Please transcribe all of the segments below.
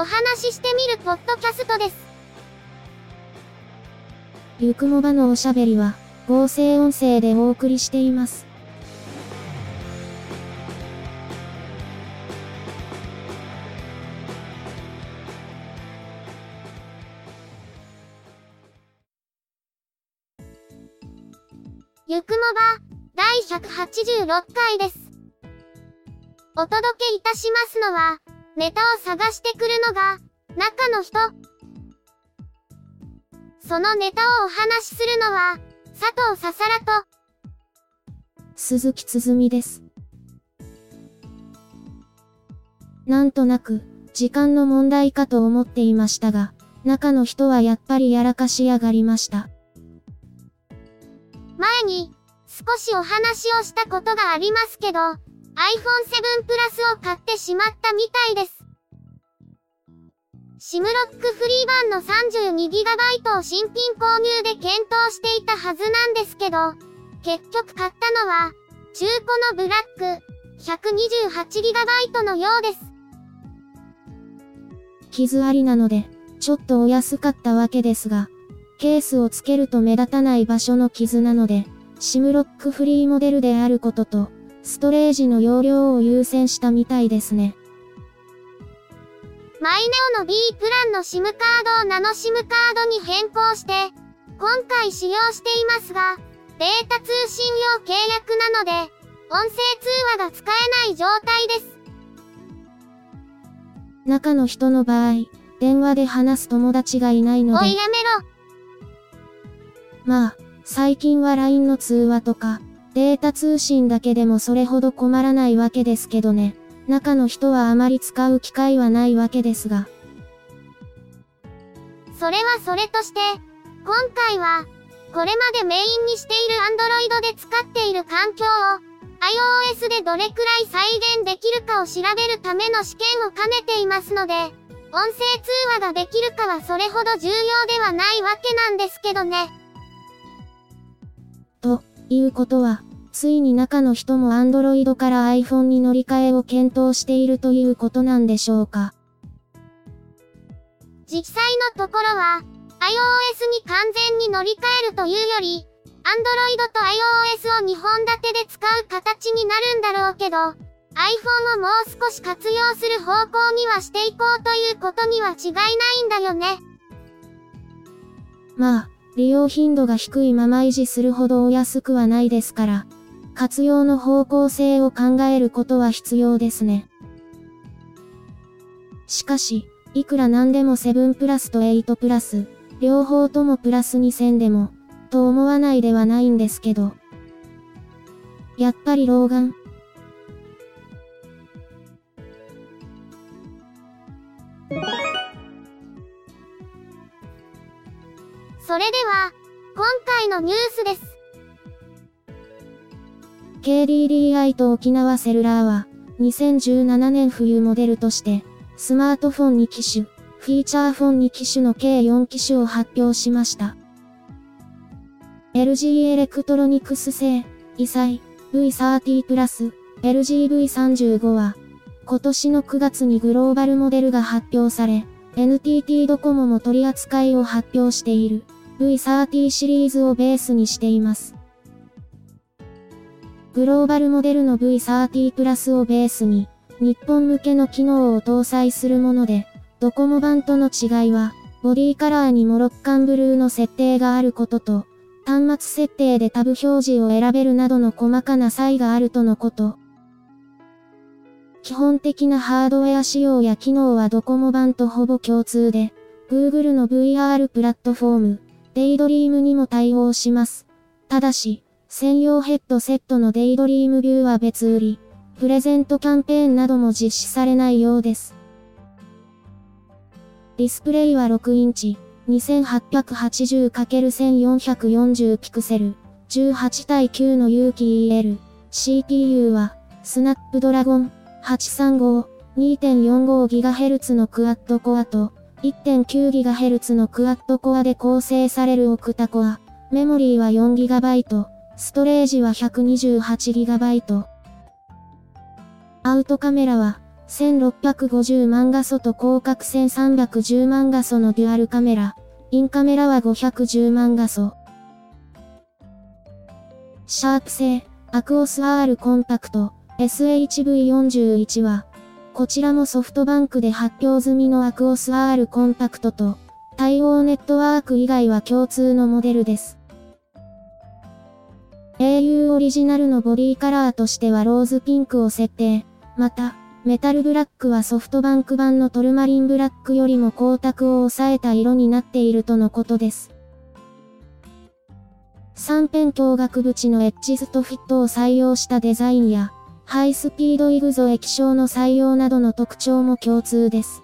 お話ししてみるポッドキャストです。ゆくもばのおしゃべりは、合成音声でお送りしています。ゆくもば、第186回です。お届けいたしますのは、ネタを探してくるのが、中の人。そのネタをお話しするのは、佐藤ささらと、鈴木つづみです。なんとなく、時間の問題かと思っていましたが、中の人はやっぱりやらかしやがりました。前に、少しお話をしたことがありますけど、iPhone 7 Plus を買ってしまったみたいです。シムロックフリー版の 32GB を新品購入で検討していたはずなんですけど、結局買ったのは、中古のブラック 128GB のようです。傷ありなので、ちょっとお安かったわけですが、ケースをつけると目立たない場所の傷なので、シムロックフリーモデルであることと、ストレージの容量を優先したみたいですね。マイネオの B プランの SIM カードをナノ SIM カードに変更して、今回使用していますが、データ通信用契約なので、音声通話が使えない状態です。中の人の場合、電話で話す友達がいないので、おいやめろ。まあ、最近は LINE の通話とか、データ通信だけでもそれほど困らないわけですけどね。中の人はあまり使う機会はないわけですが、それはそれとして、今回は、これまでメインにしている Android で使っている環境を、iOS でどれくらい再現できるかを調べるための試験を兼ねていますので、音声通話ができるかはそれほど重要ではないわけなんですけどね。ということは、ついに中の人も Android から iPhone に乗り換えを検討しているということなんでしょうか。実際のところは、iOS に完全に乗り換えるというより、Android と iOS を2本立てで使う形になるんだろうけど、iPhone をもう少し活用する方向にはしていこうということには違いないんだよね。まあ、利用頻度が低いまま維持するほどお安くはないですから、活用の方向性を考えることは必要ですね。しかし、いくらなんでも7プラスと8プラス、両方ともプラス2000でも、と思わないではないんですけど。やっぱり老眼。それでは、今回のニュースです。KDDI と沖縄セルラーは、2017年冬モデルとして、スマートフォン2機種、フィーチャーフォン2機種の計4機種を発表しました。LG エレクトロニクス製、異彩 V30 プラス、LGV35 は、今年の9月にグローバルモデルが発表され、NTT ドコモも取り扱いを発表している V30 シリーズをベースにしています。グローバルモデルの V30 プラスをベースに、日本向けの機能を搭載するもので、ドコモ版との違いは、ボディカラーにモロッカンブルーの設定があることと、端末設定でタブ表示を選べるなどの細かな差異があるとのこと。基本的なハードウェア仕様や機能はドコモ版とほぼ共通で、Google の VR プラットフォーム、デイドリームにも対応します。ただし、専用ヘッドセットのデイドリームビューは別売り、プレゼントキャンペーンなども実施されないようです。ディスプレイは6インチ、2880×1440 ピクセル、18対9の有機 EL、CPU は、スナップドラゴン835、2.45GHz のクワッドコアと、1.9GHz のクワッドコアで構成されるオクタコア。メモリーは 4GB、ストレージは 128GB。アウトカメラは、1650万画素と広角1310万画素のデュアルカメラ。インカメラは510万画素。シャープ製、アクオス R コンパクト、SHV41 は、こちらもソフトバンクで発表済みのアクオス R コンパクトと、対応ネットワーク以外は共通のモデルです。Au オリジナルのボディカラーとしてはローズピンクを設定。また、メタルブラックはソフトバンク版のトルマリンブラックよりも光沢を抑えた色になっているとのことです。3辺鏡額縁のエッジスとフィットを採用したデザインや、ハイスピードイグゾ液晶の採用などの特徴も共通です。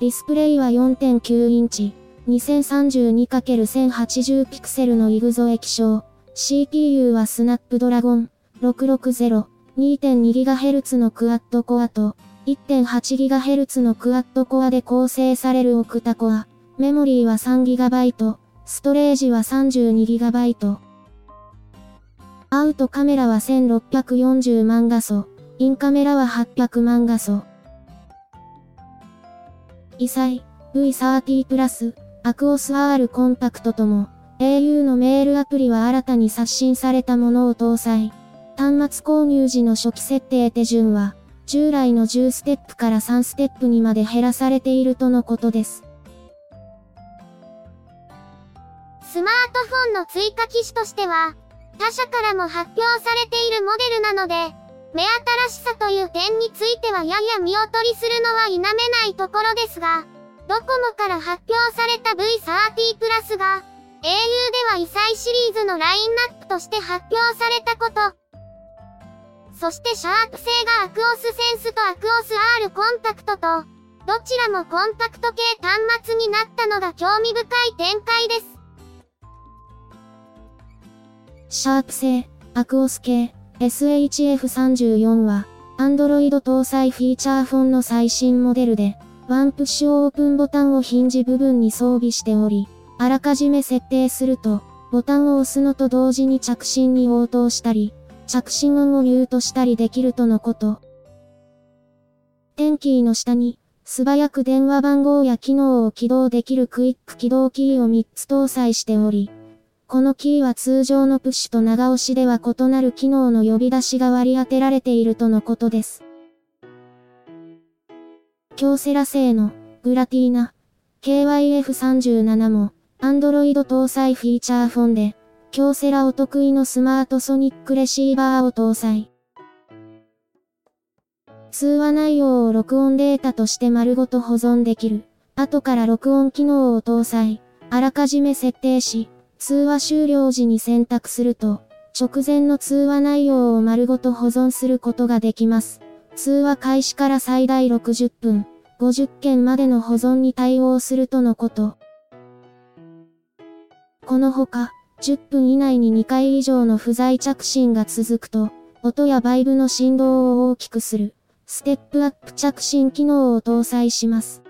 ディスプレイは4.9インチ、2032×1080 ピクセルのイグゾ液晶。CPU はスナップドラゴン660、2.2GHz のクワッドコアと 1.8GHz のクワッドコアで構成されるオクタコア。メモリーは 3GB、ストレージは 32GB。アウトカメラは1640万画素。インカメラは800万画素。イサイ V30 プラス、アクオス R コンパクトとも、au のメールアプリは新たに刷新されたものを搭載。端末購入時の初期設定手順は、従来の10ステップから3ステップにまで減らされているとのことです。スマートフォンの追加機種としては、他社からも発表されているモデルなので、目新しさという点についてはやや見劣りするのは否めないところですが、ドコモから発表された V30 プラスが、au では異彩シリーズのラインナップとして発表されたこと、そしてシャープ製がアクオスセンスとアクオス R コンパクトと、どちらもコンパクト系端末になったのが興味深い展開です。シャープ製、アクオス系、SHF34 は、Android 搭載フィーチャーフォンの最新モデルで、ワンプッシュオープンボタンをヒンジ部分に装備しており、あらかじめ設定すると、ボタンを押すのと同時に着信に応答したり、着信音をミュートしたりできるとのこと。テンキーの下に、素早く電話番号や機能を起動できるクイック起動キーを3つ搭載しており、このキーは通常のプッシュと長押しでは異なる機能の呼び出しが割り当てられているとのことです。京セラ製のグラティーナ KYF37 も Android 搭載フィーチャーフォンで京セラお得意のスマートソニックレシーバーを搭載。通話内容を録音データとして丸ごと保存できる。後から録音機能を搭載。あらかじめ設定し、通話終了時に選択すると、直前の通話内容を丸ごと保存することができます。通話開始から最大60分、50件までの保存に対応するとのこと。このほか、10分以内に2回以上の不在着信が続くと、音やバイブの振動を大きくする、ステップアップ着信機能を搭載します。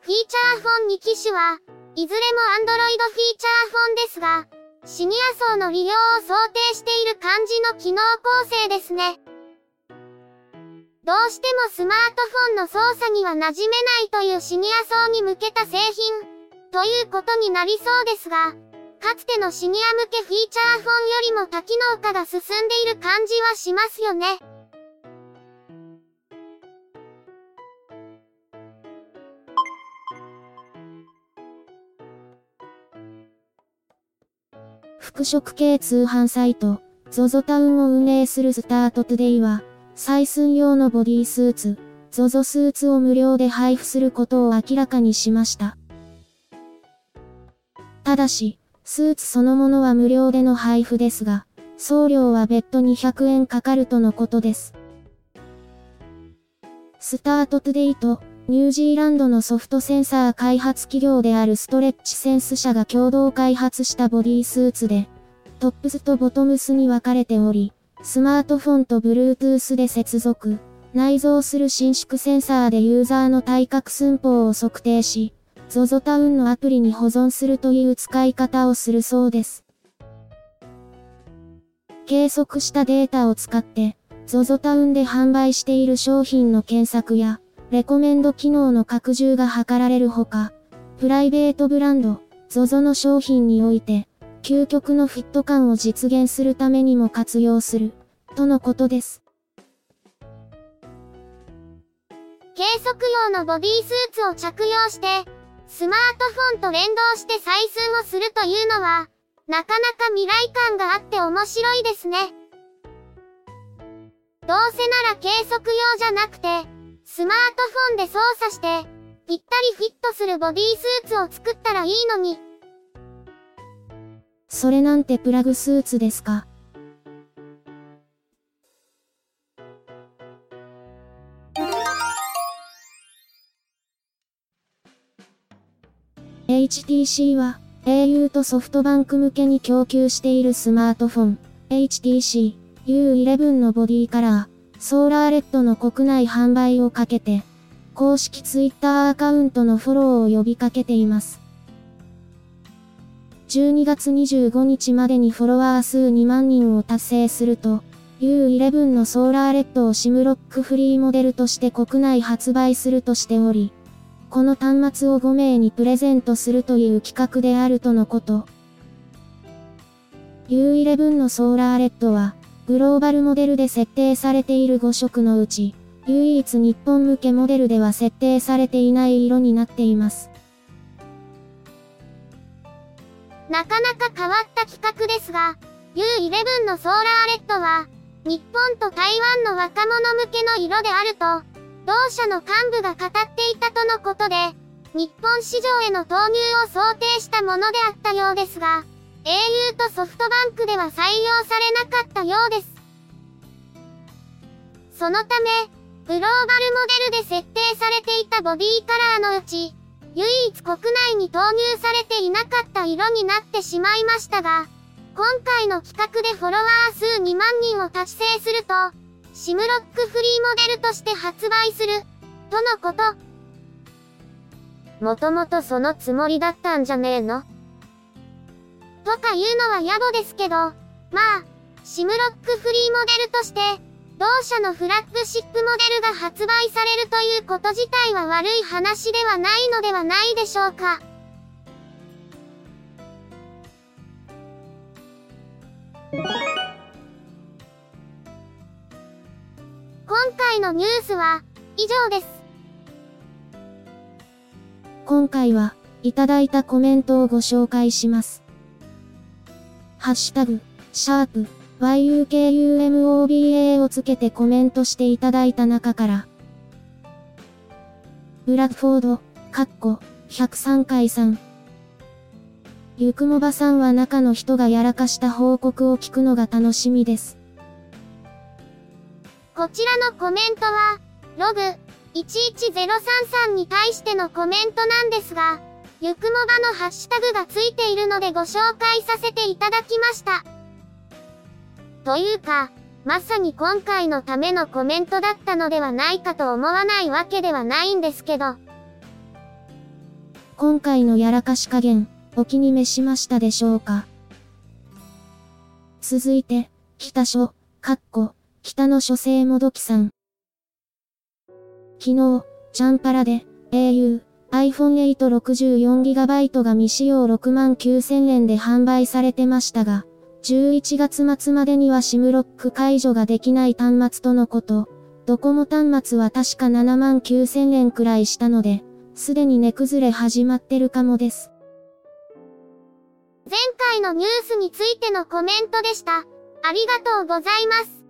フィーチャーフォン2機種は、いずれも Android フィーチャーフォンですが、シニア層の利用を想定している感じの機能構成ですね。どうしてもスマートフォンの操作には馴染めないというシニア層に向けた製品、ということになりそうですが、かつてのシニア向けフィーチャーフォンよりも多機能化が進んでいる感じはしますよね。服飾系通販サイト、ZOZO タウンを運営するスタートトゥデイは、採寸用のボディースーツ、ZOZO スーツを無料で配布することを明らかにしました。ただし、スーツそのものは無料での配布ですが、送料は別途200円かかるとのことです。スタートトゥデイと、ニュージーランドのソフトセンサー開発企業であるストレッチセンス社が共同開発したボディースーツで、トップスとボトムスに分かれており、スマートフォンと Bluetooth で接続、内蔵する伸縮センサーでユーザーの体格寸法を測定し、ZOZO タウンのアプリに保存するという使い方をするそうです。計測したデータを使って、ZOZO タウンで販売している商品の検索や、レコメンド機能の拡充が図られるほか、プライベートブランド、ZOZO の商品において、究極のフィット感を実現するためにも活用する、とのことです。計測用のボディスーツを着用して、スマートフォンと連動して採寸をするというのは、なかなか未来感があって面白いですね。どうせなら計測用じゃなくて、スマートフォンで操作して、ぴったりフィットするボディスーツを作ったらいいのに。それなんてプラグスーツですか？HTC は au とソフトバンク向けに供給しているスマートフォン。HTC U11 のボディカラー。ソーラーレッドの国内販売をかけて公式 Twitter アカウントのフォローを呼びかけています。12月25日までにフォロワー数2万人を達成すると U11 のソーラーレッドをシムロックフリーモデルとして国内発売するとしており、この端末を5名にプレゼントするという企画であるとのこと。U11 のソーラーレッドは、グローバルモデルで設定されている5色のうち、唯一日本向けモデルでは設定されていない色になっています。なかなか変わった企画ですが、U11 のソーラーレッドは、日本と台湾の若者向けの色であると、同社の幹部が語っていたとのことで、日本市場への投入を想定したものであったようですが、au とソフトバンクでは採用されなかったようです。そのため、グローバルモデルで設定されていたボディカラーのうち、唯一国内に投入されていなかった色になってしまいましたが、今回の企画でフォロワー数2万人を達成すると、シムロックフリーモデルとして発売する、とのこと。もともとそのつもりだったんじゃねえの？とか言うのは野暮ですけど、まあ、シムロックフリーモデルとして、同社のフラッグシップモデルが発売されるということ自体は悪い話ではないのではないでしょうか。今回のニュースは以上です。今回はいただいたコメントをご紹介します。ハッシュタグ、シャープ、yukumoba をつけてコメントしていただいた中から、ブラッドフォード、カッコ、103回さん。ゆくもばさんは中の人がやらかした報告を聞くのが楽しみです。こちらのコメントは、ログ11033に対してのコメントなんですが、ゆくもばのハッシュタグがついているのでご紹介させていただきました。というか、まさに今回のためのコメントだったのではないかと思わないわけではないんですけど。今回のやらかし加減、お気に召しましたでしょうか？続いて、北書、かっこ、北の書生もどきさん。昨日、チャンパラで、au、iPhone 8 64GB が未使用69000円で販売されてましたが、11月末までには SIM ロック解除ができない端末とのこと。ドコモ端末は確か7万9000円くらいしたので、すでに値崩れ始まってるかもです。前回のニュースについてのコメントでした。ありがとうございます。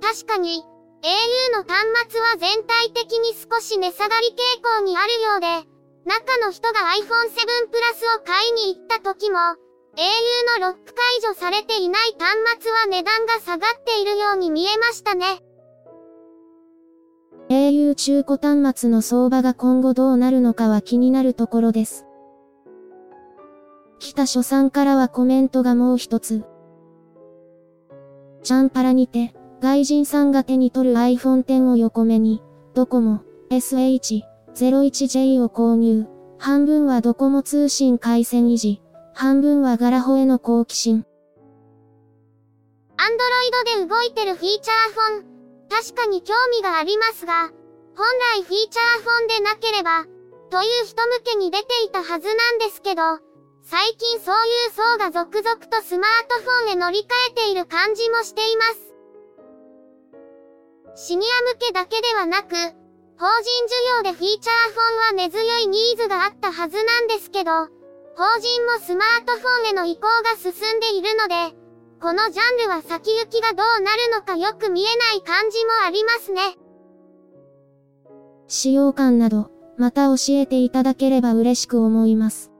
確かに、au の端末は全体的に少し値下がり傾向にあるようで、中の人が iPhone7 プラスを買いに行った時も、au のロック解除されていない端末は値段が下がっているように見えましたね。au 中古端末の相場が今後どうなるのかは気になるところです。北書さんからはコメントがもう一つ。チャンパラにて、外人さんが手に取る iPhone X を横目に、ドコモ、SH01J を購入。半分はドコモ通信回線維持。半分はガラホへの好奇心。アンドロイドで動いてるフィーチャーフォン。確かに興味がありますが、本来フィーチャーフォンでなければ、という人向けに出ていたはずなんですけど、最近そういう層が続々とスマートフォンへ乗り換えている感じもしています。シニア向けだけではなく、法人需要でフィーチャーフォンは根強いニーズがあったはずなんですけど、法人もスマートフォンへの移行が進んでいるので、このジャンルは先行きがどうなるのかよく見えない感じもありますね。使用感など、また教えていただければ嬉しく思います。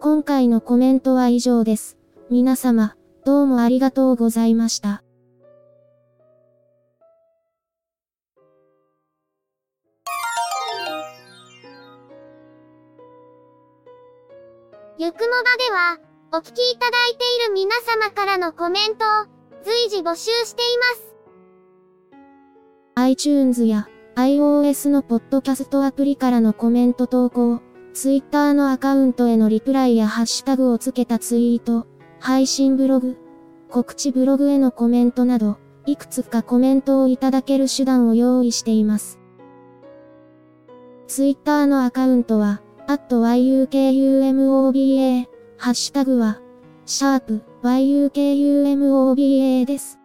今回のコメントは以上です。皆様、どうもありがとうございました。ゆくもばでは、お聞きいただいている皆様からのコメントを随時募集しています。iTunes や iOS のポッドキャストアプリからのコメント投稿、Twitter のアカウントへのリプライやハッシュタグをつけたツイート、配信ブログ、告知ブログへのコメントなど、いくつかコメントをいただける手段を用意しています。Twitter のアカウントは、yukumoba、ハッシュタグは、シャープ yukumoba です。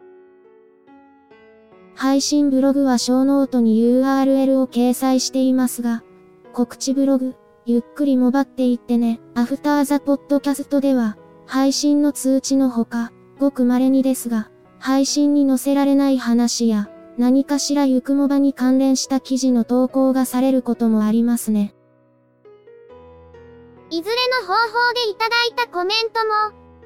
配信ブログはショーノートに URL を掲載していますが、告知ブログ、ゆっくりもばっていってね。アフターザポッドキャストでは、配信の通知のほか、ごく稀にですが、配信に載せられない話や、何かしらゆくもばに関連した記事の投稿がされることもありますね。いずれの方法でいただいたコメントも、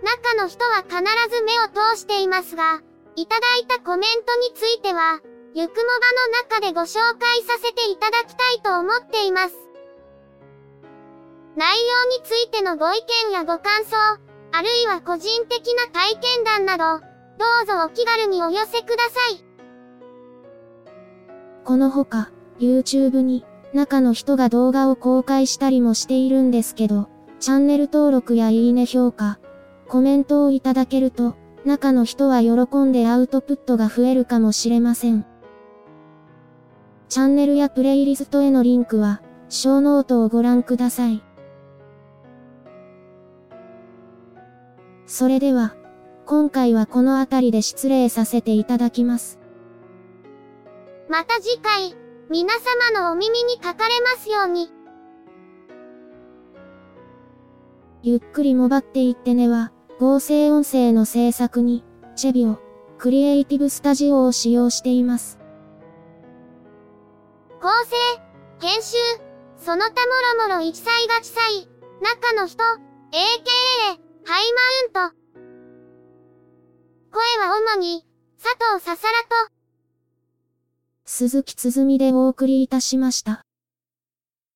中の人は必ず目を通していますが、いただいたコメントについては、ゆくもばの中でご紹介させていただきたいと思っています。内容についてのご意見やご感想、あるいは個人的な体験談など、どうぞお気軽にお寄せください。このほか、YouTube に、中の人が動画を公開したりもしているんですけど、チャンネル登録やいいね評価、コメントをいただけると、中の人は喜んでアウトプットが増えるかもしれません。チャンネルやプレイリストへのリンクは、ショーノートをご覧ください。それでは、今回はこの辺りで失礼させていただきます。また次回、皆様のお耳にかかれますように。ゆっくりもばっていってねは、合成音声の制作に、チェビオ、クリエイティブスタジオを使用しています。構成、編集、その他もろもろ一切が地裁、中の人、AKA、ハイマウント。声は主に、佐藤ささらと、鈴木つづみでお送りいたしました。